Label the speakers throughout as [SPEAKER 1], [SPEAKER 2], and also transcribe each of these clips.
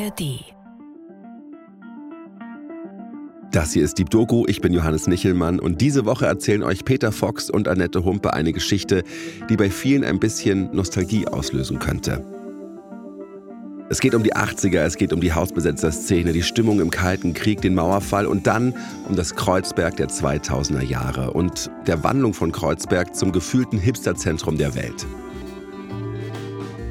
[SPEAKER 1] ARD.
[SPEAKER 2] Das hier ist Deep Doku, ich bin Johannes Nichelmann und diese Woche erzählen euch Peter Fox und Annette Humpe eine Geschichte, die bei vielen ein bisschen Nostalgie auslösen könnte. Es geht um die 80er, es geht um die Hausbesetzerszene, die Stimmung im Kalten Krieg, den Mauerfall und dann um das Kreuzberg der 2000er Jahre und der Wandlung von Kreuzberg zum gefühlten Hipsterzentrum der Welt.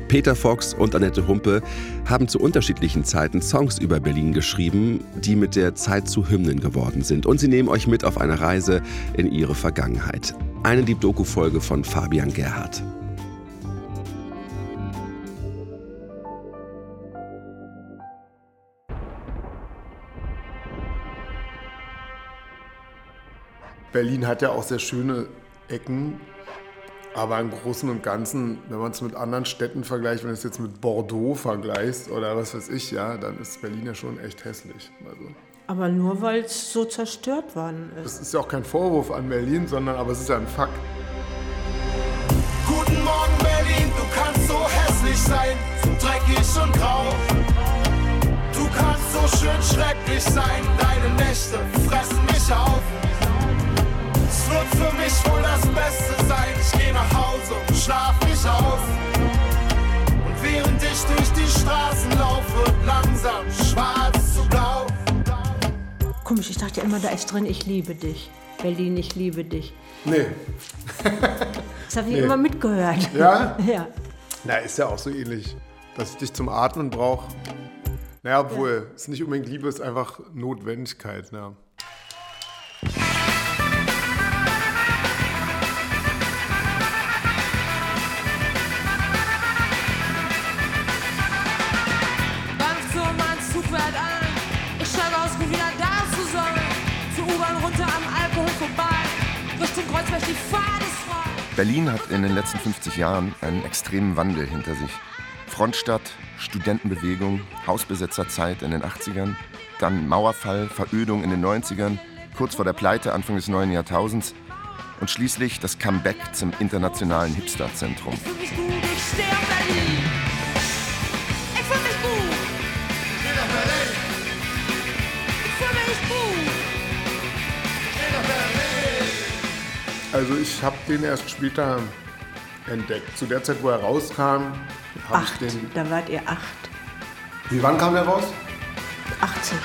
[SPEAKER 2] Peter Fox und Annette Humpe haben zu unterschiedlichen Zeiten Songs über Berlin geschrieben, die mit der Zeit zu Hymnen geworden sind. Und sie nehmen euch mit auf eine Reise in ihre Vergangenheit. Eine Deep Doku-Folge von Fabian Gerhardt.
[SPEAKER 3] Berlin hat ja auch sehr schöne Ecken, aber im Großen und Ganzen, wenn man es mit anderen Städten vergleicht, wenn du es jetzt mit Bordeaux vergleichst oder was weiß ich, ja, dann ist Berlin ja schon echt hässlich. Also,
[SPEAKER 4] Aber nur weil es so zerstört worden ist.
[SPEAKER 3] das ist ja auch kein Vorwurf an Berlin, sondern aber es ist ja ein Fakt.
[SPEAKER 5] Guten Morgen Berlin, du kannst so hässlich sein, so dreckig und grau. Du kannst so schön schrecklich sein, deine Nächte fressen mich auf. Wird für mich wohl das Beste sein, ich geh nach Hause und schlaf mich aus. Und während ich durch die Straßen laufe, wird langsam schwarz zu blau.
[SPEAKER 4] Komisch, ich dachte immer, da ist drin, ich liebe dich. Berlin, ich liebe dich.
[SPEAKER 3] Nee,
[SPEAKER 4] Das habe ich
[SPEAKER 3] Nee.
[SPEAKER 4] immer mitgehört.
[SPEAKER 3] Ja?
[SPEAKER 4] ja.
[SPEAKER 3] na, ist ja auch so ähnlich, dass ich dich zum Atmen brauche. Naja, obwohl, es ist nicht unbedingt Liebe, es ist einfach Notwendigkeit. Ne?
[SPEAKER 6] Richtung Kreuzberg, die Fahrt ist frei.
[SPEAKER 7] Berlin hat in den letzten 50 Jahren einen extremen Wandel hinter sich. Frontstadt, Studentenbewegung, Hausbesetzerzeit in den 80ern, dann Mauerfall, Verödung in den 90ern, kurz vor der Pleite Anfang des neuen Jahrtausends und schließlich das Comeback zum internationalen Hipsterzentrum.
[SPEAKER 6] Ich fühl mich gut, ich stehe auf Berlin.
[SPEAKER 3] Also ich habe den erst später entdeckt. Zu der Zeit, wo er rauskam, habe ich
[SPEAKER 4] Acht.
[SPEAKER 3] den...
[SPEAKER 4] Da wart ihr acht.
[SPEAKER 3] Wie, wann kam der raus?
[SPEAKER 4] 18.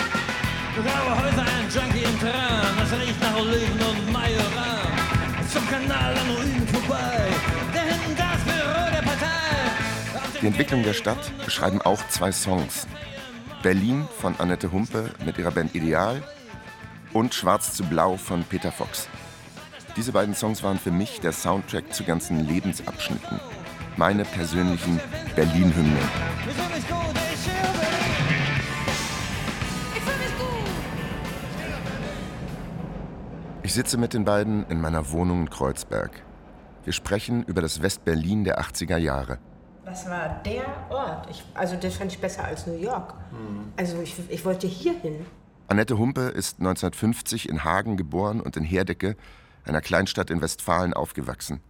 [SPEAKER 8] Ich habe heute einen Junkie im Terrain, das riecht nach Oliven und Majoran. Zum Kanal an Ruinen vorbei, da hinten das Büro der Partei.
[SPEAKER 7] Die Entwicklung der Stadt beschreiben auch zwei Songs. Berlin von Annette Humpe mit ihrer Band Ideal und Schwarz zu Blau von Peter Fox. Diese beiden Songs waren für mich der Soundtrack zu ganzen Lebensabschnitten. Meine persönlichen Berlin-Hymnen.
[SPEAKER 8] Ich
[SPEAKER 7] sitze mit den beiden in meiner Wohnung in Kreuzberg. Wir sprechen über das West-Berlin der 80er Jahre.
[SPEAKER 4] Das war der Ort. Ich, also das fand ich besser als New York. Also ich, ich wollte hier hin.
[SPEAKER 7] Annette Humpe ist 1950 in Hagen geboren und in Herdecke, einer Kleinstadt in Westfalen, aufgewachsen.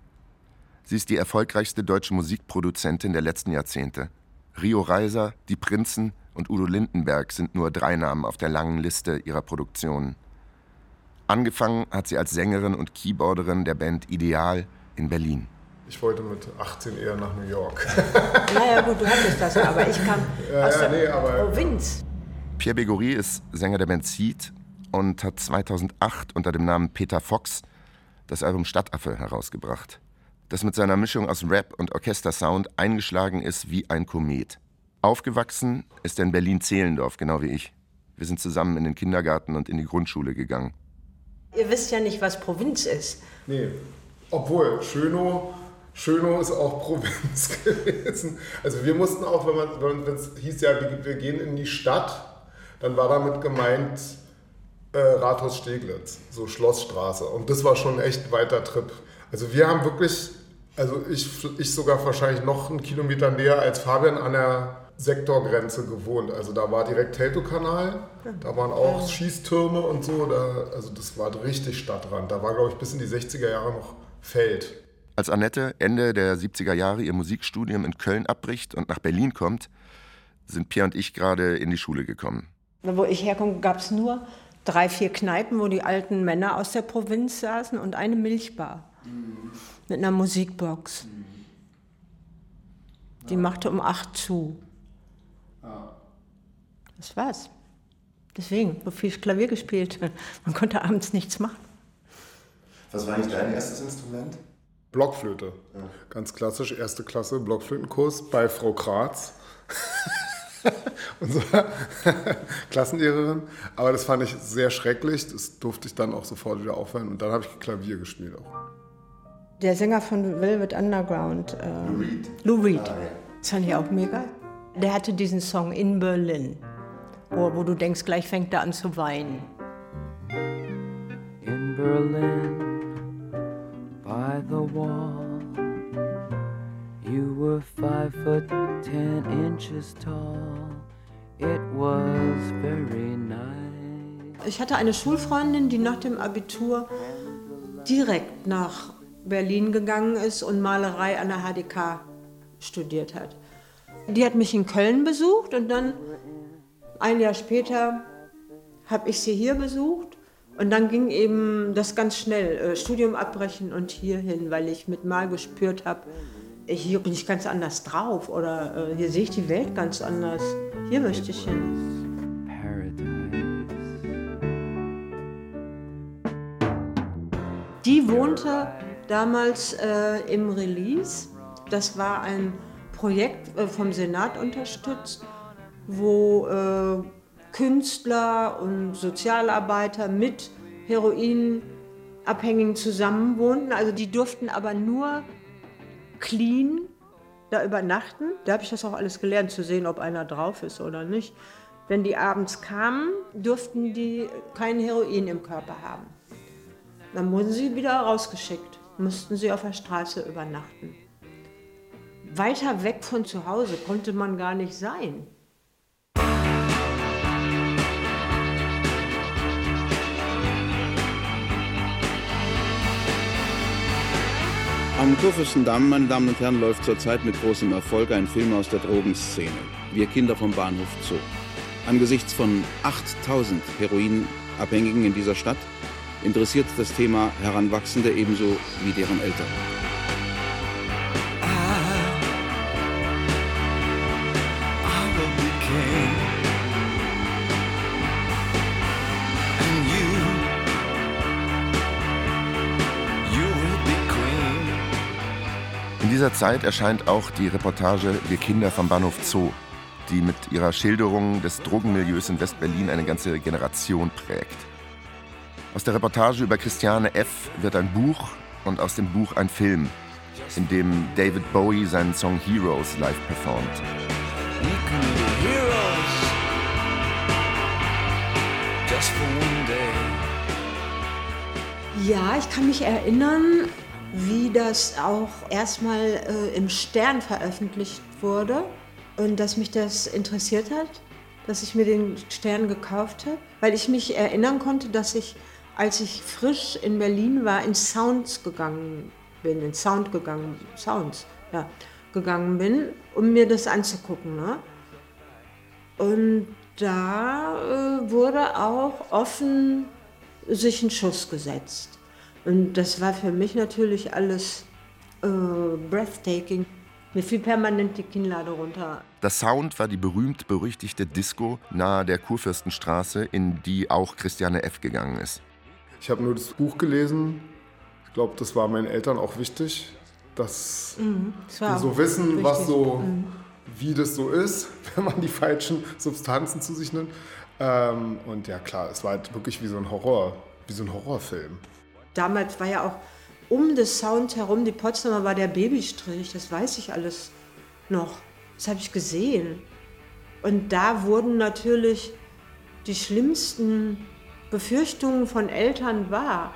[SPEAKER 7] Sie ist die erfolgreichste deutsche Musikproduzentin der letzten Jahrzehnte. Rio Reiser, Die Prinzen und Udo Lindenberg sind nur drei Namen auf der langen Liste ihrer Produktionen. Angefangen hat sie als Sängerin und Keyboarderin der Band Ideal in Berlin.
[SPEAKER 3] Ich wollte mit 18 eher nach New York.
[SPEAKER 4] Naja gut, du hattest das, aber ich kam
[SPEAKER 3] Ja,
[SPEAKER 4] aus
[SPEAKER 3] ja,
[SPEAKER 4] der
[SPEAKER 3] nee, aber-
[SPEAKER 4] Provinz.
[SPEAKER 7] Pierre Begory ist Sänger der Band Seed und hat 2008 unter dem Namen Peter Fox das Album Stadtaffe herausgebracht, das mit seiner Mischung aus Rap und Orchestersound eingeschlagen ist wie ein Komet. Aufgewachsen ist er in Berlin-Zehlendorf, genau wie ich. Wir sind zusammen in den Kindergarten und in die Grundschule gegangen.
[SPEAKER 4] Ihr wisst ja nicht, was Provinz ist.
[SPEAKER 3] Nee, obwohl Schönow, Schönow ist auch Provinz gewesen. Also wir mussten auch, wenn man, wenn es hieß ja, wir gehen in die Stadt, dann war damit gemeint äh, Rathaus Steglitz, so Schlossstraße. Und das war schon ein echt weiter Trip. Also wir haben wirklich, also ich, ich sogar wahrscheinlich noch einen Kilometer näher als Fabian an der Sektorgrenze gewohnt. Also da war direkt Teltow-Kanal, da waren auch Schießtürme und so. Da, also das war richtig Stadtrand. Da war, glaube ich, bis in die 60er Jahre noch Feld.
[SPEAKER 7] Als Annette Ende der 70er Jahre ihr Musikstudium in Köln abbricht und nach Berlin kommt, sind Pierre und ich gerade in die Schule gekommen.
[SPEAKER 4] Wo ich herkomme, gab es nur drei, vier Kneipen, wo die alten Männer aus der Provinz saßen und eine Milchbar mit einer Musikbox. Die machte um acht zu. Das war's. Deswegen, so viel Klavier gespielt. Man konnte abends nichts machen.
[SPEAKER 7] Was war eigentlich dein erstes Instrument?
[SPEAKER 3] Blockflöte. Ganz klassisch, erste Klasse, Blockflötenkurs bei Frau Kratz. Unsere Klassenlehrerin. Aber das fand ich sehr schrecklich. Das durfte ich dann auch sofort wieder aufhören. Und dann habe ich Klavier gespielt auch.
[SPEAKER 4] Der Sänger von Velvet Underground, äh, Lou Reed. Lou Reed. Das fand ich auch mega. Der hatte diesen Song In Berlin, wo, wo du denkst, gleich fängt er an zu weinen.
[SPEAKER 1] in Berlin by the wall. You were five foot ten inches tall. It was very nice.
[SPEAKER 4] Ich hatte eine Schulfreundin, die nach dem Abitur direkt nach Berlin gegangen ist und Malerei an der HDK studiert hat. Die hat mich in Köln besucht und dann ein Jahr später habe ich sie hier besucht und dann ging eben das ganz schnell, äh, Studium abbrechen und hier hin, weil ich mit Mal gespürt habe, hier bin ich ganz anders drauf oder äh, hier sehe ich die Welt ganz anders. Hier möchte ich hin.
[SPEAKER 1] Paradise.
[SPEAKER 4] Die wohnte damals äh, im Release. Das war ein Projekt äh, vom Senat unterstützt, wo äh, Künstler und Sozialarbeiter mit Heroinabhängigen zusammenwohnten. Also die durften aber nur clean da übernachten. Da habe ich das auch alles gelernt, zu sehen, ob einer drauf ist oder nicht. Wenn die abends kamen, durften die kein Heroin im Körper haben. Dann wurden sie wieder rausgeschickt, mussten sie auf der Straße übernachten. Weiter weg von zu Hause konnte man gar nicht sein.
[SPEAKER 9] Am Kurfürstendamm, meine Damen und Herren, läuft zurzeit mit großem Erfolg ein Film aus der Drogenszene. Wir Kinder vom Bahnhof Zoo. Angesichts von 8000 Heroinabhängigen in dieser Stadt interessiert das Thema Heranwachsende ebenso wie deren Eltern.
[SPEAKER 7] Dieser Zeit erscheint auch die Reportage Wir Kinder vom Bahnhof Zoo, die mit ihrer Schilderung des Drogenmilieus in West-Berlin eine ganze Generation prägt. Aus der Reportage über Christiane F. wird ein Buch und aus dem Buch ein Film, in dem David Bowie seinen Song Heroes live performt.
[SPEAKER 4] Ja, ich kann mich erinnern, wie das auch erstmal äh, im Stern veröffentlicht wurde und dass mich das interessiert hat, dass ich mir den Stern gekauft habe, weil ich mich erinnern konnte, dass ich, als ich frisch in Berlin war, in Sounds gegangen bin, in Sound gegangen, Sounds, ja, gegangen bin, um mir das anzugucken. Ne? Und da äh, wurde auch offen sich ein Schuss gesetzt. Und das war für mich natürlich alles äh, breathtaking. Mir fiel permanent die Kinnlade runter.
[SPEAKER 7] Das Sound war die berühmt-berüchtigte Disco nahe der Kurfürstenstraße, in die auch Christiane F. gegangen ist.
[SPEAKER 3] Ich habe nur das Buch gelesen. Ich glaube, das war meinen Eltern auch wichtig, dass
[SPEAKER 4] Das
[SPEAKER 3] wir
[SPEAKER 4] war
[SPEAKER 3] so wissen, was
[SPEAKER 4] wichtig.
[SPEAKER 3] so, wie das so ist, wenn man die falschen Substanzen zu sich nimmt. Ähm, und ja klar, es war halt wirklich wie so ein Horror, wie so ein Horrorfilm.
[SPEAKER 4] Damals war ja auch um das Sound herum, die Potsdamer war der Babystrich, das weiß ich alles noch. Das habe ich gesehen. Und da wurden natürlich die schlimmsten Befürchtungen von Eltern wahr.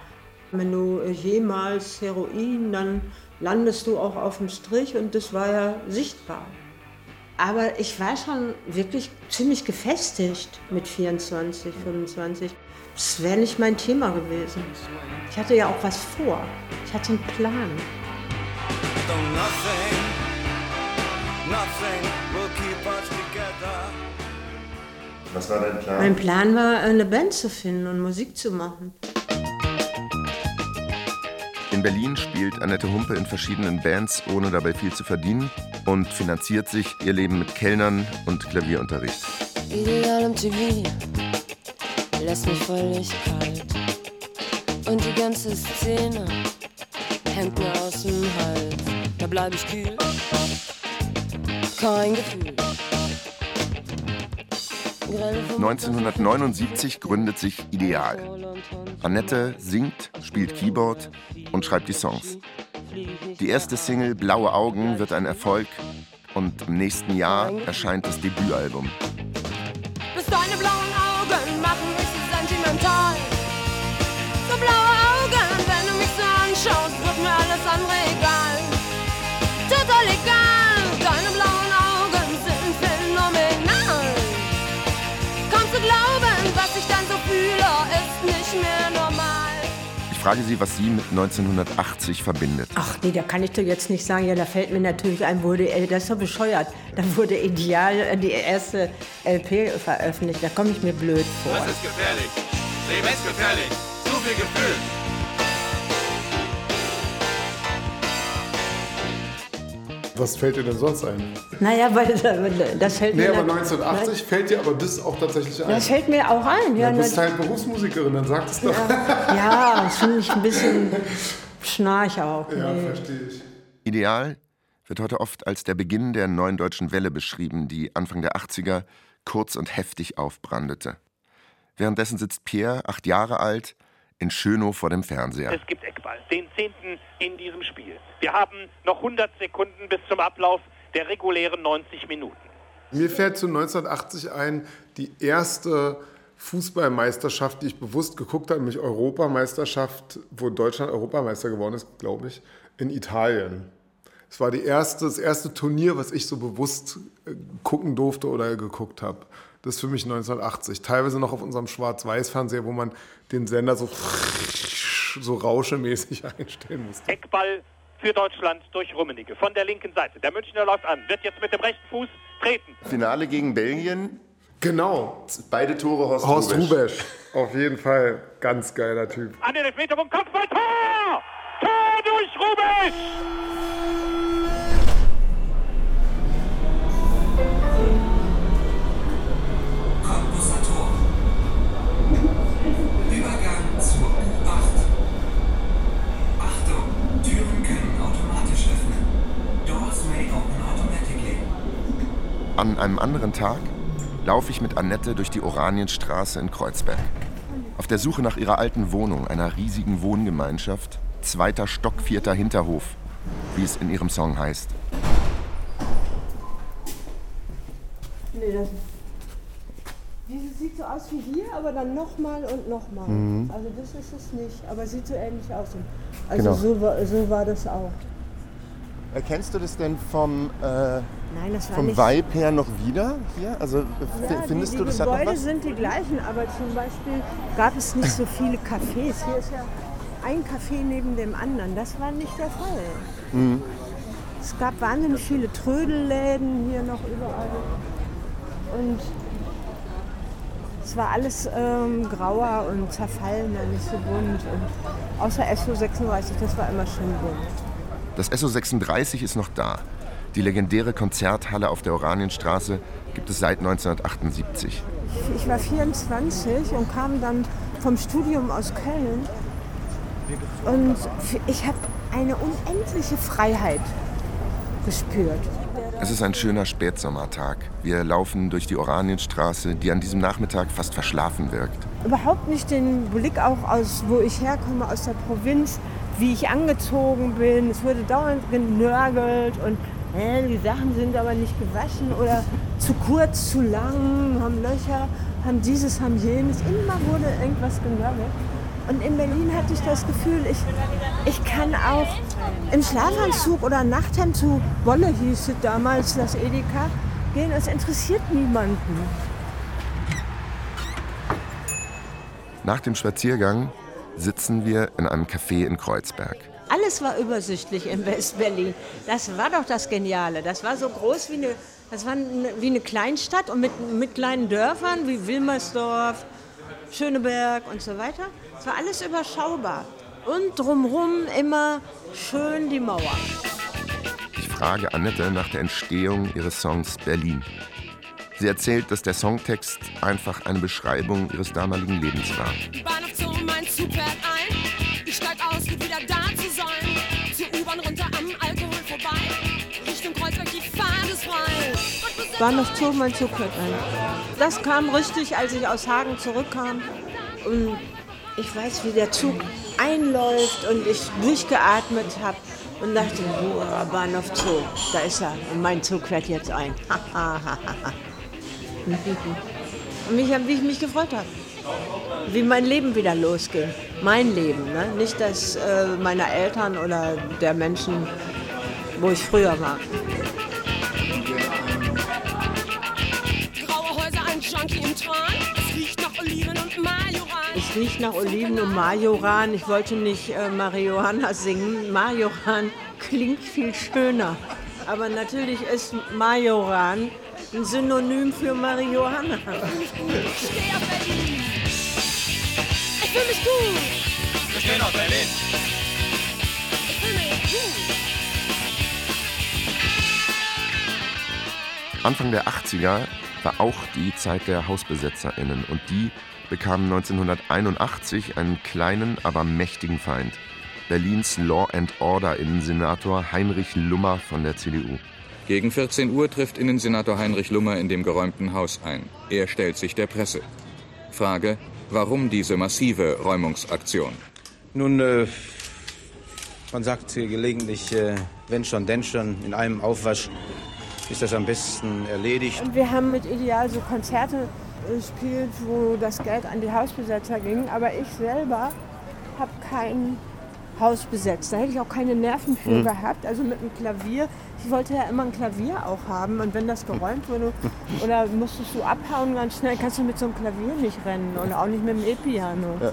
[SPEAKER 4] Wenn du äh, jemals Heroin, dann landest du auch auf dem Strich und das war ja sichtbar. Aber ich war schon wirklich ziemlich gefestigt mit 24, 25. Das wäre nicht mein Thema gewesen. Ich hatte ja auch was vor. Ich hatte einen Plan.
[SPEAKER 7] Was war dein Plan?
[SPEAKER 4] Mein Plan war, eine Band zu finden und Musik zu machen.
[SPEAKER 7] In Berlin spielt Annette Humpe in verschiedenen Bands, ohne dabei viel zu verdienen und finanziert sich ihr Leben mit Kellnern und Klavierunterricht.
[SPEAKER 10] Ideal im TV lässt mich völlig kalt. Und die ganze Szene hängt mir aus dem Hals. Da bleib ich kühl. Kein Gefühl. Grelle vom
[SPEAKER 7] 1979 gründet sich Ideal. Annette singt, spielt Keyboard und schreibt die Songs. Die erste Single Blaue Augen wird ein Erfolg und im nächsten Jahr erscheint das Debütalbum.
[SPEAKER 6] Mir alles andere egal. Total egal, deine blauen Augen sind phänomenal. Kaum zu glauben, was ich dann so fühle, ist nicht mehr normal.
[SPEAKER 7] Ich frage sie, was sie mit 1980 verbindet.
[SPEAKER 4] Ach nee, da kann ich doch jetzt nicht sagen. Ja, da fällt mir natürlich ein, wurde, äh, das ist doch bescheuert. Da wurde Ideal äh, die erste LP veröffentlicht. Da komme ich mir blöd vor.
[SPEAKER 5] Das ist gefährlich. Lebensgefährlich. Zu viel Gefühl.
[SPEAKER 3] Was fällt dir denn sonst ein?
[SPEAKER 4] Naja, weil das fällt
[SPEAKER 3] Nee,
[SPEAKER 4] mir.
[SPEAKER 3] aber
[SPEAKER 4] na-
[SPEAKER 3] 1980 fällt dir aber das auch tatsächlich ein.
[SPEAKER 4] Das fällt mir auch ein. Ja,
[SPEAKER 3] du bist halt Berufsmusikerin, dann sag es doch.
[SPEAKER 4] ja das finde ich ein bisschen schnarch auch.
[SPEAKER 3] Ja,
[SPEAKER 4] Nee.
[SPEAKER 3] verstehe ich.
[SPEAKER 7] Ideal wird heute oft als der Beginn der neuen deutschen Welle beschrieben, die Anfang der 80er kurz und heftig aufbrandete. Währenddessen sitzt Pierre, acht Jahre alt, in Schönow vor dem Fernseher.
[SPEAKER 11] Es gibt Eckball, den zehnten in diesem Spiel. Wir haben noch 100 Sekunden bis zum Ablauf der regulären 90 Minuten.
[SPEAKER 3] Mir fällt zu 1980 ein, die erste Fußballmeisterschaft, die ich bewusst geguckt habe, nämlich Europameisterschaft, wo Deutschland Europameister geworden ist, glaube ich, in Italien. Es war die erste, das erste Turnier, was ich so bewusst äh, gucken durfte oder geguckt habe. Das ist für mich 1980. Teilweise noch auf unserem Schwarz-Weiß-Fernseher, wo man den Sender so, so rauschemäßig einstellen musste.
[SPEAKER 11] Eckball für Deutschland durch Rummenigge von der linken Seite. Der Münchner läuft an, wird jetzt mit dem rechten Fuß treten.
[SPEAKER 7] Finale gegen Belgien.
[SPEAKER 3] Genau.
[SPEAKER 7] Beide Tore Horst,
[SPEAKER 3] Horst
[SPEAKER 7] Rubesch.
[SPEAKER 3] Rubesch. Auf jeden Fall. Ganz geiler Typ.
[SPEAKER 11] An den Elfmeterpunkt, Kopfball, Tor! Tor durch Rubesch!
[SPEAKER 7] An einem anderen Tag laufe ich mit Annette durch die Oranienstraße in Kreuzberg. Auf der Suche nach ihrer alten Wohnung, einer riesigen Wohngemeinschaft, zweiter Stock, vierter Hinterhof, wie es in ihrem Song heißt.
[SPEAKER 4] Nee, das, dieses sieht so aus wie hier, aber dann nochmal und nochmal.
[SPEAKER 7] Mhm.
[SPEAKER 4] Also das ist es nicht, aber sieht so ähnlich aus. Also
[SPEAKER 7] Genau.
[SPEAKER 4] so, so war das auch.
[SPEAKER 7] Erkennst du das denn vom, äh,
[SPEAKER 4] Nein,
[SPEAKER 7] vom
[SPEAKER 4] nicht...
[SPEAKER 7] Vibe her noch wieder hier? Also f-
[SPEAKER 4] Ja,
[SPEAKER 7] findest
[SPEAKER 4] die,
[SPEAKER 7] du,
[SPEAKER 4] die
[SPEAKER 7] das hat noch
[SPEAKER 4] Gebäude
[SPEAKER 7] was?
[SPEAKER 4] sind die gleichen, aber zum Beispiel gab es nicht so viele Cafés. Hier ist ja ein Café neben dem anderen. Das war nicht der Fall.
[SPEAKER 7] Mhm.
[SPEAKER 4] Es gab wahnsinnig viele Trödelläden hier noch überall. Und es war alles ähm, grauer und zerfallener, nicht so bunt. Und außer SO36, das war immer schön bunt.
[SPEAKER 7] Das SO36 ist noch da. Die legendäre Konzerthalle auf der Oranienstraße gibt es seit 1978.
[SPEAKER 4] Ich, war 24 und kam dann vom Studium aus Köln. Und ich habe eine unendliche Freiheit gespürt.
[SPEAKER 7] Es ist ein schöner Spätsommertag. Wir laufen durch die Oranienstraße, die an diesem Nachmittag fast verschlafen wirkt.
[SPEAKER 4] Überhaupt nicht den Blick auch aus, wo ich herkomme, aus der Provinz, wie ich angezogen bin. Es wurde dauernd genörgelt und äh, die Sachen sind aber nicht gewaschen oder zu kurz, zu lang, haben Löcher, haben dieses, haben jenes. Immer wurde irgendwas genörgelt. Und in Berlin hatte ich das Gefühl, ich, ich kann auch im Schlafanzug oder Nachthemd zu Wolle hieß es damals, das Edeka, gehen. Es interessiert niemanden.
[SPEAKER 7] Nach dem Spaziergang sitzen wir in einem Café in Kreuzberg.
[SPEAKER 4] Alles war übersichtlich in West-Berlin. Das war doch das Geniale. Das war so groß wie eine, das war eine, wie eine Kleinstadt und mit, mit kleinen Dörfern wie Wilmersdorf, Schöneberg und so weiter. Es war alles überschaubar. Und drumherum immer schön die Mauer.
[SPEAKER 7] Ich frage Annette nach der Entstehung ihres Songs Berlin. Sie erzählt, dass der Songtext einfach eine Beschreibung ihres damaligen Lebens war.
[SPEAKER 6] Bahnhof Zoo, mein Zug fährt ein. Ich steig aus, um wieder da zu sein. Zur U-Bahn runter am Alkohol vorbei. Richtung Kreuzberg, die Fahrt ist frei.
[SPEAKER 4] Bahnhof Zoo, mein Zug fährt ein. Das kam richtig, als ich aus Hagen zurückkam. Und ich weiß, wie der Zug einläuft und ich durchgeatmet habe und dachte, boah, Bahnhof Zoo, da ist er. Und mein Zug fährt jetzt ein. Und mich, wie ich mich gefreut habe. Wie mein Leben wieder losging. Mein Leben, ne? nicht das äh, meiner Eltern oder der Menschen, wo ich früher war.
[SPEAKER 6] graue Häuser, ein Junkie im Tran. Es riecht nach Oliven und Majoran.
[SPEAKER 4] Es riecht nach Oliven und Majoran. Ich wollte nicht äh, Marihuana singen. Majoran klingt viel schöner. Aber natürlich ist Majoran ein Synonym für Marihuana.
[SPEAKER 6] Ich steh auf Berlin. Ich fühl mich gut.
[SPEAKER 12] Wir stehen auf Berlin.
[SPEAKER 6] Ich fühl mich gut.
[SPEAKER 7] Anfang der 80er war auch die Zeit der HausbesetzerInnen und die bekamen 1981 einen kleinen, aber mächtigen Feind. Berlins Law and Order Innensenator Heinrich Lummer von der CDU.
[SPEAKER 13] Gegen 14 Uhr trifft Innensenator Heinrich Lummer in dem geräumten Haus ein. Er stellt sich der Presse. Frage, warum diese massive Räumungsaktion?
[SPEAKER 14] Nun, äh, man sagt hier gelegentlich, äh, wenn schon, denn schon, in einem Aufwasch ist das am besten erledigt.
[SPEAKER 4] Und wir haben mit Ideal so Konzerte gespielt, wo das Geld an die Hausbesetzer ging. Aber ich selber habe kein Haus besetzt. Da hätte ich auch keine Nerven für
[SPEAKER 14] Hm.
[SPEAKER 4] gehabt. Also mit einem Klavier. Ich wollte ja immer ein Klavier auch haben. Und wenn das geräumt wurde oder musstest du abhauen ganz schnell, kannst du mit so einem Klavier nicht rennen. Und auch nicht mit dem E-Piano.
[SPEAKER 14] Ja.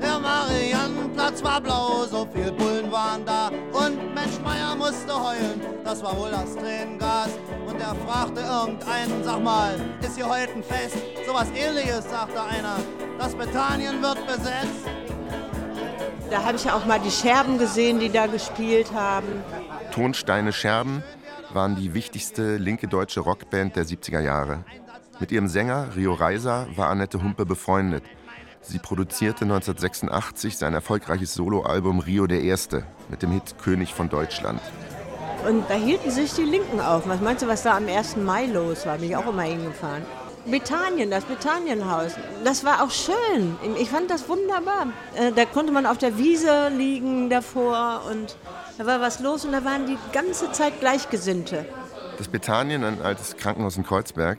[SPEAKER 12] Der Mariannenplatz war blau, so viel Bullen waren da. Und Mensch Meier musste heulen, das war wohl das Tränengas. Und er fragte irgendeinen, sag mal, ist hier heute ein Fest? Sowas ähnliches, sagte einer. Das Bethanien wird besetzt.
[SPEAKER 4] Da habe ich ja auch mal die Scherben gesehen, die da gespielt haben.
[SPEAKER 7] Tonsteine Scherben waren die wichtigste linke deutsche Rockband der 70er Jahre. Mit ihrem Sänger Rio Reiser war Annette Humpe befreundet. Sie produzierte 1986 sein erfolgreiches Soloalbum Rio der Erste mit dem Hit König von Deutschland.
[SPEAKER 4] Und da hielten sich die Linken auf. Was meinst du, was da am 1. Mai los war? Bin ich auch immer hingefahren. Bethanien, das Bethanienhaus, das war auch schön. Ich fand das wunderbar. Äh, Da konnte man auf der Wiese liegen davor und da war was los und da waren die ganze Zeit Gleichgesinnte.
[SPEAKER 7] Das Bethanien, ein altes Krankenhaus in Kreuzberg,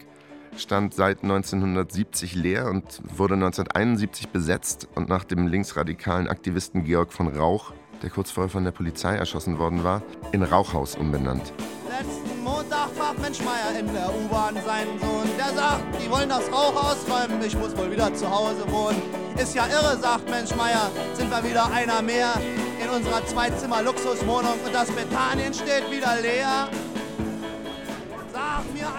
[SPEAKER 7] stand seit 1970 leer und wurde 1971 besetzt und nach dem linksradikalen Aktivisten Georg von Rauch, der kurz vorher von der Polizei erschossen worden war, in Rauchhaus umbenannt.
[SPEAKER 12] Letzten Montag fragt Mensch Meier in der U-Bahn seinen Sohn. Der sagt, die wollen das Rauch ausräumen, ich muss wohl wieder zu Hause wohnen. Ist ja irre, sagt Mensch Meier, sind wir wieder einer mehr in unserer Zweizimmer-Luxuswohnung und das Bethanien steht wieder leer.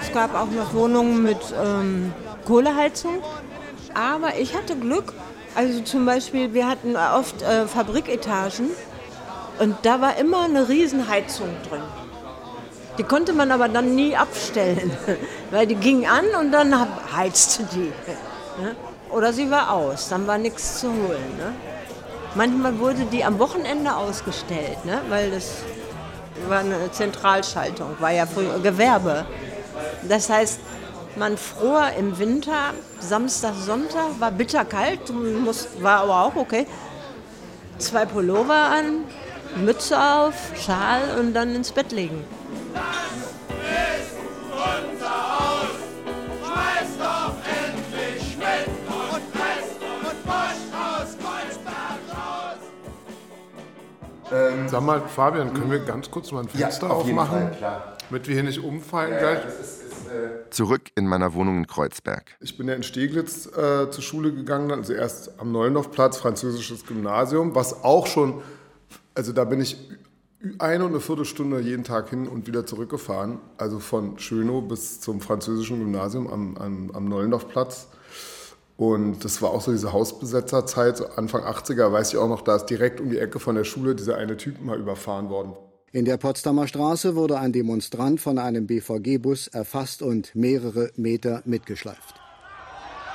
[SPEAKER 4] Es gab auch noch Wohnungen mit ähm, Kohleheizung. Aber ich hatte Glück. Also zum Beispiel, wir hatten oft äh, Fabriketagen und da war immer eine Riesenheizung drin. Die konnte man aber dann nie abstellen, weil die ging an und dann heizte die. Oder sie war aus, dann war nichts zu holen. Ne? Manchmal wurde die am Wochenende ausgestellt, ne? weil das war eine Zentralschaltung, war ja früher Gewerbe. Das heißt, man fror im Winter, Samstag, Sonntag, war bitterkalt, muss, war aber auch okay. Zwei Pullover an, Mütze auf, Schal und dann ins Bett legen.
[SPEAKER 12] unser Haus. Schmeiß doch endlich mit und Pest und Bosch aus Kreuzberg raus.
[SPEAKER 3] Sag mal, Fabian, können wir ganz kurz mal ein
[SPEAKER 15] Ja,
[SPEAKER 3] Fenster
[SPEAKER 15] auf jeden
[SPEAKER 3] aufmachen?
[SPEAKER 15] Fall, klar.
[SPEAKER 3] Damit wir hier nicht umfallen
[SPEAKER 15] Ja,
[SPEAKER 3] gleich.
[SPEAKER 7] Zurück in meiner Wohnung in Kreuzberg.
[SPEAKER 3] Ich bin ja in Steglitz äh, zur Schule gegangen, also erst am Neulendorfplatz, französisches Gymnasium, was auch schon, also da bin ich eine und eine Viertelstunde jeden Tag hin und wieder zurückgefahren, also von Schönow bis zum französischen Gymnasium am, am, am Neulendorfplatz. Und das war auch so diese Hausbesetzerzeit, so Anfang 80er, weiß ich auch noch, da ist direkt um die Ecke von der Schule dieser eine Typ mal überfahren worden.
[SPEAKER 16] In der Potsdamer Straße wurde ein Demonstrant von einem BVG-Bus erfasst und mehrere Meter mitgeschleift.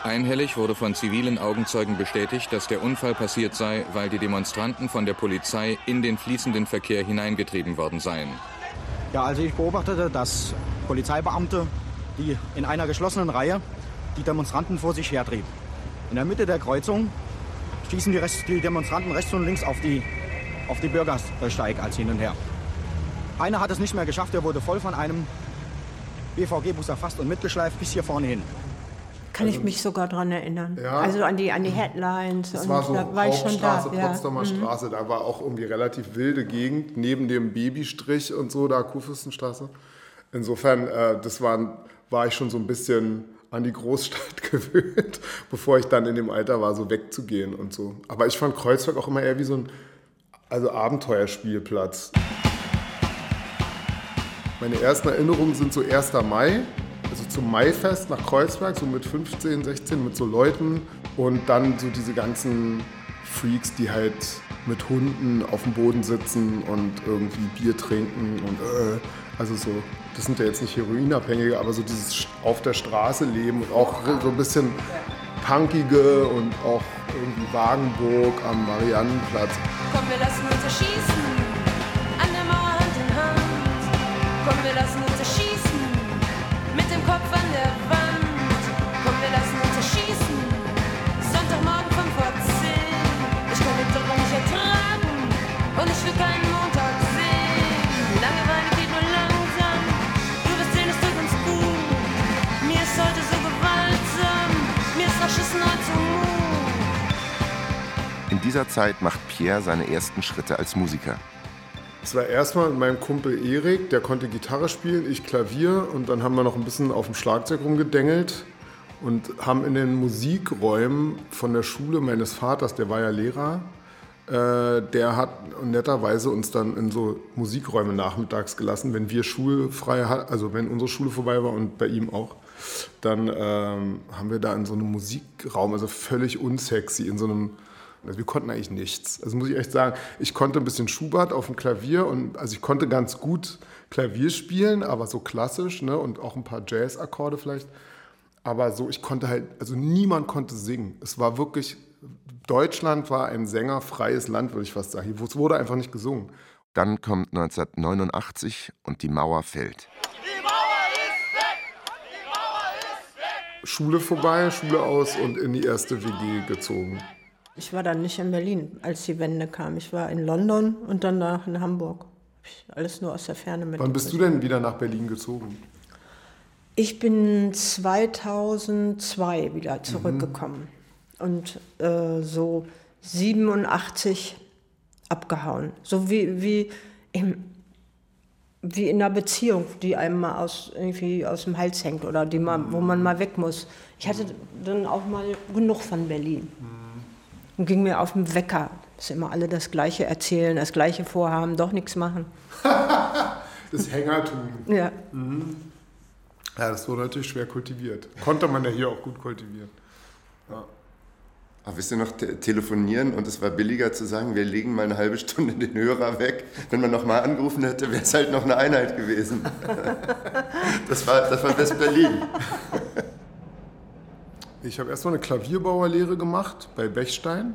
[SPEAKER 13] Einhellig wurde von zivilen Augenzeugen bestätigt, dass der Unfall passiert sei, weil die Demonstranten von der Polizei in den fließenden Verkehr hineingetrieben worden seien.
[SPEAKER 17] Ja, also ich beobachtete, dass Polizeibeamte, die in einer geschlossenen Reihe die Demonstranten vor sich hertrieben. In der Mitte der Kreuzung stießen die, Rest, die Demonstranten rechts und links auf die, auf die Bürgersteig als hin und her. Einer hat es nicht mehr geschafft, er wurde voll von einem BVG-Bus erfasst und mitgeschleift bis hier vorne hin.
[SPEAKER 4] Kann ich mich sogar dran erinnern.
[SPEAKER 3] Ja.
[SPEAKER 4] Also an die, an die Headlines.
[SPEAKER 3] Das
[SPEAKER 4] und
[SPEAKER 3] war so
[SPEAKER 4] da war ich schon da.
[SPEAKER 3] Hauptstraße,
[SPEAKER 4] ja.
[SPEAKER 3] Potsdamer
[SPEAKER 4] Mhm.
[SPEAKER 3] Straße, da war auch irgendwie relativ wilde Gegend, neben dem Babystrich und so, da Kurfürstenstraße. Insofern, äh, das waren, war ich schon so ein bisschen an die Großstadt gewöhnt, bevor ich dann in dem Alter war, so wegzugehen und so. Aber ich fand Kreuzberg auch immer eher wie so ein also Abenteuerspielplatz. Meine ersten Erinnerungen sind so 1. Mai, also zum Maifest nach Kreuzberg, so mit 15, 16, mit so Leuten und dann so diese ganzen Freaks, die halt mit Hunden auf dem Boden sitzen und irgendwie Bier trinken und äh, also so, das sind ja jetzt nicht Heroinabhängige, aber so dieses auf der Straße leben und auch so ein bisschen punkige und auch irgendwie Wagenburg am Mariannenplatz.
[SPEAKER 6] Komm, wir lassen uns erschießen. In
[SPEAKER 7] dieser Zeit macht Pierre seine ersten Schritte als Musiker.
[SPEAKER 3] Es war erstmal mit meinem Kumpel Erik, der konnte Gitarre spielen, ich Klavier und dann haben wir noch ein bisschen auf dem Schlagzeug rumgedengelt und haben in den Musikräumen von der Schule meines Vaters, der war ja Lehrer, äh, der hat netterweise uns dann in so Musikräume nachmittags gelassen, wenn wir schulfrei hatten, also wenn unsere Schule vorbei war und bei ihm auch. Dann ähm, haben wir da in so einem Musikraum, also völlig unsexy, in so einem also wir konnten eigentlich nichts. Also muss ich echt sagen, ich konnte ein bisschen Schubert auf dem Klavier und also ich konnte ganz gut Klavier spielen, aber so klassisch, ne? Und auch ein paar Jazz-Akkorde vielleicht. Aber so, ich konnte halt, also niemand konnte singen. Es war wirklich, Deutschland war ein sängerfreies Land, würde ich fast sagen. Hier wurde einfach nicht gesungen.
[SPEAKER 7] Dann kommt 1989 und die Mauer fällt.
[SPEAKER 3] Schule vorbei, Schule aus und in die erste WG gezogen.
[SPEAKER 4] Ich war dann nicht in Berlin, als die Wende kam. Ich war in London und danach in Hamburg. Alles nur aus der Ferne mit.
[SPEAKER 3] Wann bist du denn wieder nach Berlin gezogen?
[SPEAKER 4] Ich bin 2002 wieder zurückgekommen und äh, so 87 abgehauen. So wie, wie, im, wie in einer Beziehung, die einem mal aus, irgendwie aus dem Hals hängt oder die man, wo man mal weg muss. Ich hatte dann auch mal genug von Berlin und ging mir auf den Wecker, dass immer alle das Gleiche erzählen, das Gleiche vorhaben, doch nichts machen.
[SPEAKER 3] Das Hängertum.
[SPEAKER 4] Ja.
[SPEAKER 3] Mhm. Ja, das wurde natürlich schwer kultiviert. Konnte man ja hier auch gut kultivieren. Ja.
[SPEAKER 7] Aber wisst ihr noch, te telefonieren und es war billiger zu sagen, wir legen mal eine halbe Stunde den Hörer weg. Wenn man nochmal angerufen hätte, wäre es halt noch eine Einheit gewesen. Das war, das war West-Berlin.
[SPEAKER 3] Ich habe erstmal eine Klavierbauerlehre gemacht bei Bechstein.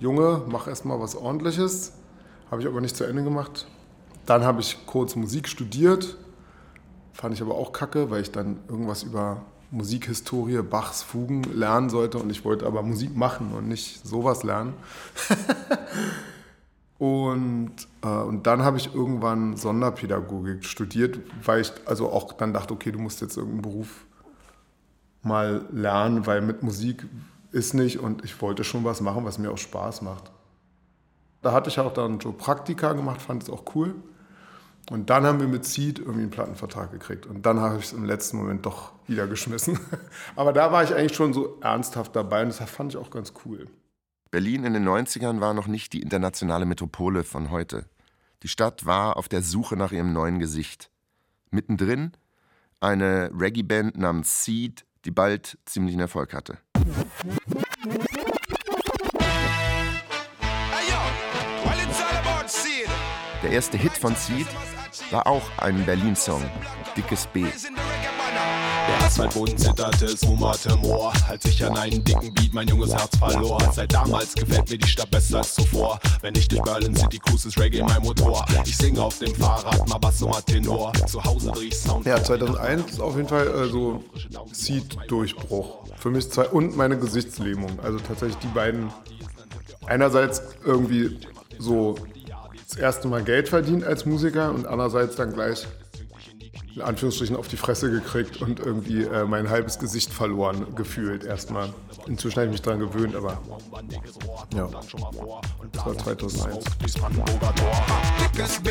[SPEAKER 3] Junge, mach erstmal was ordentliches. Habe ich aber nicht zu Ende gemacht. Dann habe ich kurz Musik studiert. Fand ich aber auch kacke, weil ich dann irgendwas über Musikhistorie, Bachs Fugen lernen sollte. Und ich wollte aber Musik machen und nicht sowas lernen. und, äh, und dann habe ich irgendwann Sonderpädagogik studiert, weil ich also auch dann dachte, okay, du musst jetzt irgendeinen Beruf mal lernen, weil mit Musik ist nicht und ich wollte schon was machen, was mir auch Spaß macht. Da hatte ich auch dann so Praktika gemacht, fand es auch cool. Und dann haben wir mit Seed irgendwie einen Plattenvertrag gekriegt. Und dann habe ich es im letzten Moment doch wieder geschmissen. Aber da war ich eigentlich schon so ernsthaft dabei und das fand ich auch ganz cool.
[SPEAKER 7] Berlin in den 90ern war noch nicht die internationale Metropole von heute. Die Stadt war auf der Suche nach ihrem neuen Gesicht. Mittendrin eine Reggae-Band namens Seed, die bald ziemlichen Erfolg hatte. Der erste Hit von Seed war auch ein Berlin-Song, Dickes B.
[SPEAKER 18] Asphaltboden zitterte, es wummerte Moor, als ich an einen dicken Beat mein junges Herz verlor. Seit damals gefällt mir die Stadt besser als zuvor. Wenn ich durch Berlin City cruise, ist Reggae mein Motor. Ich singe auf dem Fahrrad, mal Bass, mal Tenor. Zu Hause dreh ich Sound.
[SPEAKER 3] Ja, 2001 ist auf jeden Fall äh, so Seed-Durchbruch. Für mich zwei und meine Gesichtslähmung. Also tatsächlich die beiden. Einerseits irgendwie so das erste Mal Geld verdient als Musiker und andererseits dann gleich in Anführungsstrichen auf die Fresse gekriegt und irgendwie äh, mein halbes Gesicht verloren gefühlt erstmal. Inzwischen habe ich mich daran gewöhnt, aber ja, das war 2001.
[SPEAKER 5] Dickes B,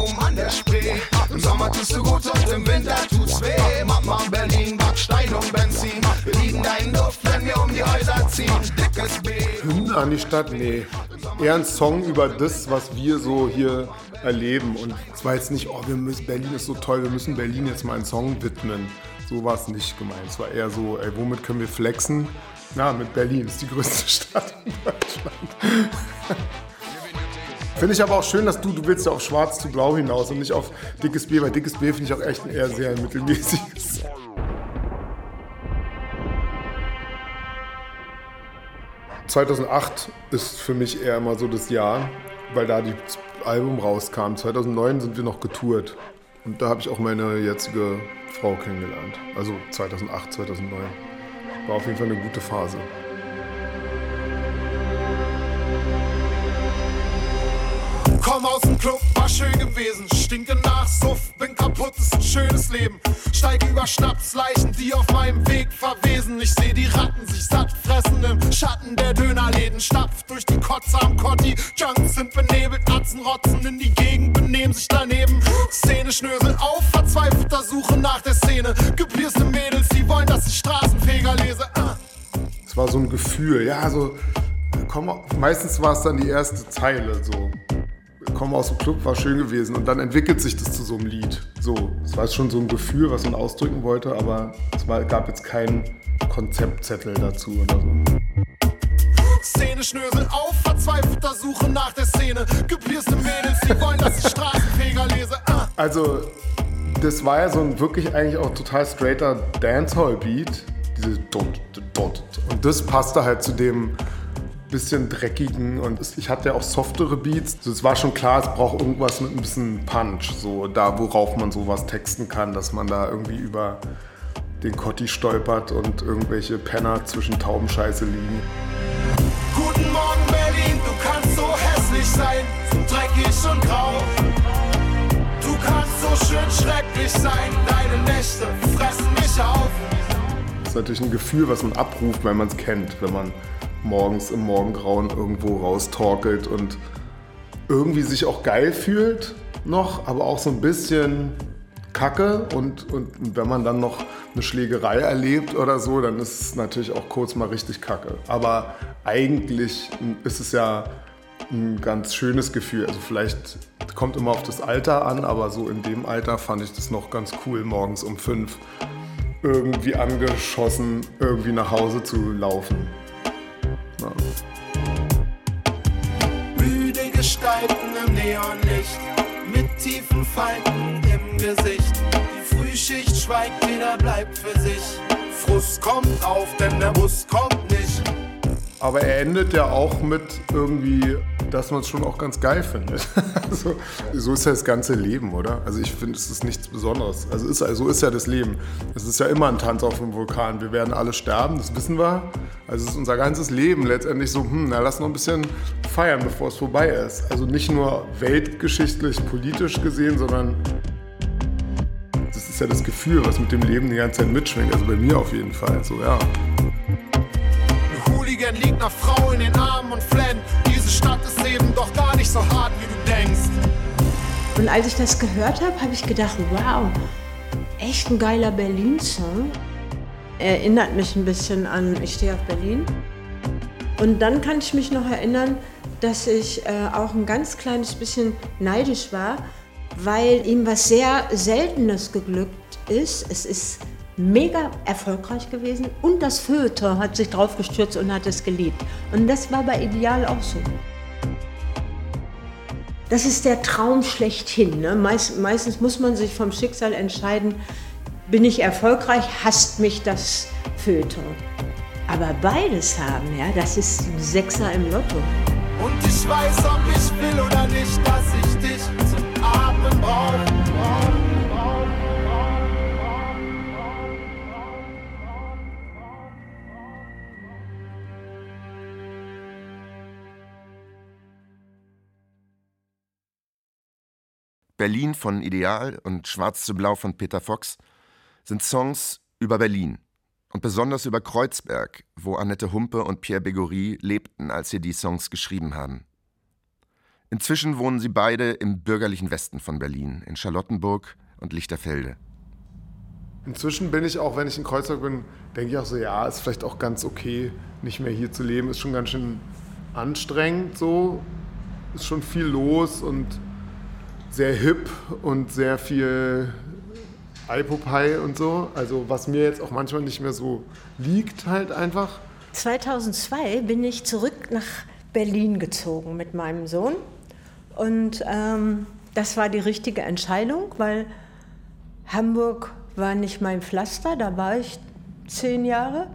[SPEAKER 5] oben an der Spree. Im Sommer tust du gut und im Winter tut's weh. Mama Berlin, Backstein und Benzin. Wir lieben deinen Duft, wenn wir um die Häuser ziehen. Dickes B.
[SPEAKER 3] Hymne an die Stadt? Nee. Eher ein Song über das, was wir so hier erleben. Und es war jetzt nicht, oh, wir müssen, Berlin ist so toll, wir müssen Berlin jetzt mal einen Song widmen. So war es nicht gemeint. Es war eher so, ey, womit können wir flexen? Na, mit Berlin, ist die größte Stadt in Deutschland. Finde ich aber auch schön, dass du, du willst ja auf schwarz zu blau hinaus und nicht auf dickes B, weil dickes B finde ich auch echt ein eher sehr mittelmäßiges. ...2008 ist für mich eher immer so das Jahr, weil da das Album rauskam. 2009 sind wir noch getourt und da habe ich auch meine jetzige Frau kennengelernt. Also 2008, 2009. War auf jeden Fall eine gute Phase.
[SPEAKER 5] Komm aus dem Club, war schön gewesen. Stinke nach Suff, bin kaputt, ist ein schönes Leben. Steig über Schnapsleichen, die auf meinem Weg verwesen. Ich seh die Ratten sich satt fressen im Schatten der Dönerläden. Stapft durch die Kotze am Kotti. Junks sind benebelt, Atzen rotzen in die Gegend, benehmen sich daneben. Szene schnösel auf, verzweifelter Suche nach der Szene. Gepierste Mädels, die wollen, dass ich Straßenfeger lese. Ah.
[SPEAKER 3] Es war so ein Gefühl, ja, so. Komm, meistens war es dann die erste Zeile so. Komm aus dem Club, war schön gewesen. Und dann entwickelt sich das zu so einem Lied. So, es war schon so ein Gefühl, was man ausdrücken wollte, aber es war, gab jetzt keinen Konzeptzettel dazu oder so.
[SPEAKER 5] Szene schnösel auf, verzweifelter Suche nach der Szene. Gepierste Mädels, die wollen, dass ich Straßenfeger lese. Ah.
[SPEAKER 3] Also, das war ja so ein wirklich eigentlich auch total straighter Dancehall-Beat. Diese Dot, Dot. Und das passte halt zu dem bisschen dreckigen und ich hatte ja auch softere Beats. Also es war schon klar, es braucht irgendwas mit ein bisschen Punch, so da, worauf man sowas texten kann, dass man da irgendwie über den Kotti stolpert und irgendwelche Penner zwischen Taubenscheiße liegen.
[SPEAKER 5] Guten Morgen Berlin, du kannst so hässlich sein, so dreckig und grau. Du kannst so schön schrecklich sein, deine Nächte fressen mich auf.
[SPEAKER 3] Das ist natürlich ein Gefühl, was man abruft, weil man es kennt, wenn man morgens im Morgengrauen irgendwo raustorkelt und irgendwie sich auch geil fühlt noch, aber auch so ein bisschen kacke und, und wenn man dann noch eine Schlägerei erlebt oder so, dann ist es natürlich auch kurz mal richtig kacke. Aber eigentlich ist es ja ein ganz schönes Gefühl. Also vielleicht kommt immer auf das Alter an, aber so in dem Alter fand ich das noch ganz cool, morgens um fünf irgendwie angeschossen irgendwie nach Hause zu laufen. Ja.
[SPEAKER 5] Müde Gestalten im Neonlicht, mit tiefen Falten im Gesicht. Die Frühschicht schweigt, jeder bleibt für sich. Frust kommt auf, denn der Bus kommt nicht.
[SPEAKER 3] Aber er endet ja auch mit irgendwie, dass man es schon auch ganz geil findet. so, so ist ja das ganze Leben, oder? Also ich finde, es ist nichts Besonderes. Also ist, so ist ja das Leben. Es ist ja immer ein Tanz auf dem Vulkan. Wir werden alle sterben, das wissen wir. Also es ist unser ganzes Leben letztendlich so, hm, na lass noch ein bisschen feiern, bevor es vorbei ist. Also nicht nur weltgeschichtlich, politisch gesehen, sondern das ist ja das Gefühl, was mit dem Leben die ganze Zeit mitschwingt. Also bei mir auf jeden Fall. So, ja.
[SPEAKER 5] Ein Hooligan liegt nach Frau in den Armen und flennt. So hart, wie du denkst.
[SPEAKER 4] Und als ich das gehört habe, habe ich gedacht, wow, echt ein geiler Berlin-Song. Erinnert mich ein bisschen an Ich stehe auf Berlin. Und dann kann ich mich noch erinnern, dass ich äh, auch ein ganz kleines bisschen neidisch war, weil ihm was sehr Seltenes geglückt ist. Es ist mega erfolgreich gewesen und das Feuilleton hat sich drauf gestürzt und hat es geliebt. Und das war bei Ideal auch so. Das ist der Traum schlechthin. Ne? Meist, meistens muss man sich vom Schicksal entscheiden, bin ich erfolgreich, hasst mich das Feuilleton. Aber beides haben, ja, das ist ein Sechser im Lotto.
[SPEAKER 5] Und ich weiß, ob ich will oder nicht, dass ich
[SPEAKER 7] Berlin von Ideal und Schwarz zu Blau von Peter Fox sind Songs über Berlin und besonders über Kreuzberg, wo Annette Humpe und Pierre Begory lebten, als sie die Songs geschrieben haben. Inzwischen wohnen sie beide im bürgerlichen Westen von Berlin, in Charlottenburg und Lichterfelde.
[SPEAKER 3] Inzwischen bin ich auch, wenn ich in Kreuzberg bin, denke ich auch so, ja, ist vielleicht auch ganz okay, nicht mehr hier zu leben. Ist schon ganz schön anstrengend so. Ist schon viel los und sehr hip und sehr viel Alpopie und so. Also was mir jetzt auch manchmal nicht mehr so liegt halt einfach.
[SPEAKER 4] 2002 bin ich zurück nach Berlin gezogen mit meinem Sohn. Und ähm, das war die richtige Entscheidung, weil Hamburg war nicht mein Pflaster, da war ich zehn Jahre.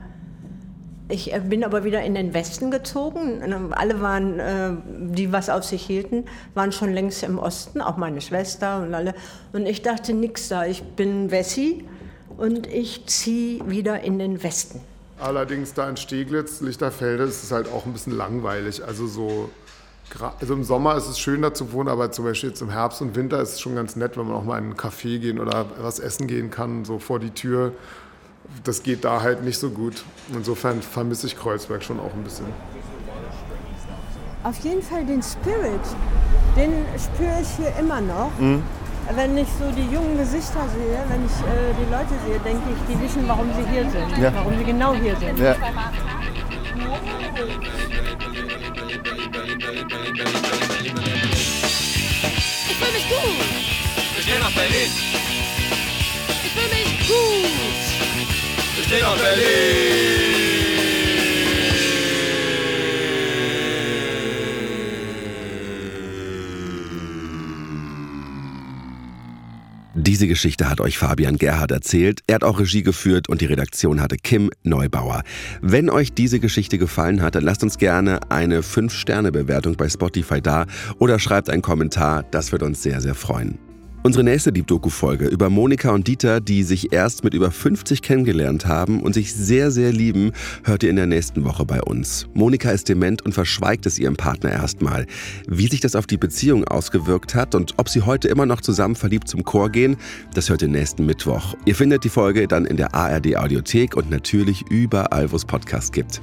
[SPEAKER 4] Ich äh, bin aber wieder in den Westen gezogen. Alle waren, äh, die was auf sich hielten, waren schon längst im Osten, auch meine Schwester und alle. Und ich dachte, nix da, ich bin Wessi und ich ziehe wieder in den Westen.
[SPEAKER 3] Allerdings da in Steglitz, Lichterfelde, ist es halt auch ein bisschen langweilig. Also so, also im Sommer ist es schön da zu wohnen, aber zum Beispiel jetzt im Herbst und Winter ist es schon ganz nett, wenn man auch mal in einen Café gehen oder was essen gehen kann, so vor die Tür das geht da halt nicht so gut. Insofern vermisse ich Kreuzberg schon auch ein bisschen.
[SPEAKER 4] Auf jeden Fall den Spirit, den spüre ich hier immer noch. Mhm. Wenn ich so die jungen Gesichter sehe, wenn ich äh, die Leute sehe, denke ich, die wissen, warum sie hier sind, ja. warum sie genau hier sind. Ja.
[SPEAKER 6] Ich fühle mich gut.
[SPEAKER 5] Ich gehe nach Berlin. Stehe nach Berlin.
[SPEAKER 2] Diese Geschichte hat euch Fabian Gerhard erzählt. Er hat auch Regie geführt und die Redaktion hatte Kim Neubauer. Wenn euch diese Geschichte gefallen hat, dann lasst uns gerne eine 5-Sterne-Bewertung bei Spotify da oder schreibt einen Kommentar. Das wird uns sehr, sehr freuen. Unsere nächste Deep Doku-Folge über Monika und Dieter, die sich erst mit über 50 kennengelernt haben und sich sehr, sehr lieben, hört ihr in der nächsten Woche bei uns. Monika ist dement und verschweigt es ihrem Partner erstmal. Wie sich das auf die Beziehung ausgewirkt hat und ob sie heute immer noch zusammen verliebt zum Chor gehen, das hört ihr nächsten Mittwoch. Ihr findet die Folge dann in der ARD Audiothek und natürlich überall, wo es Podcasts gibt.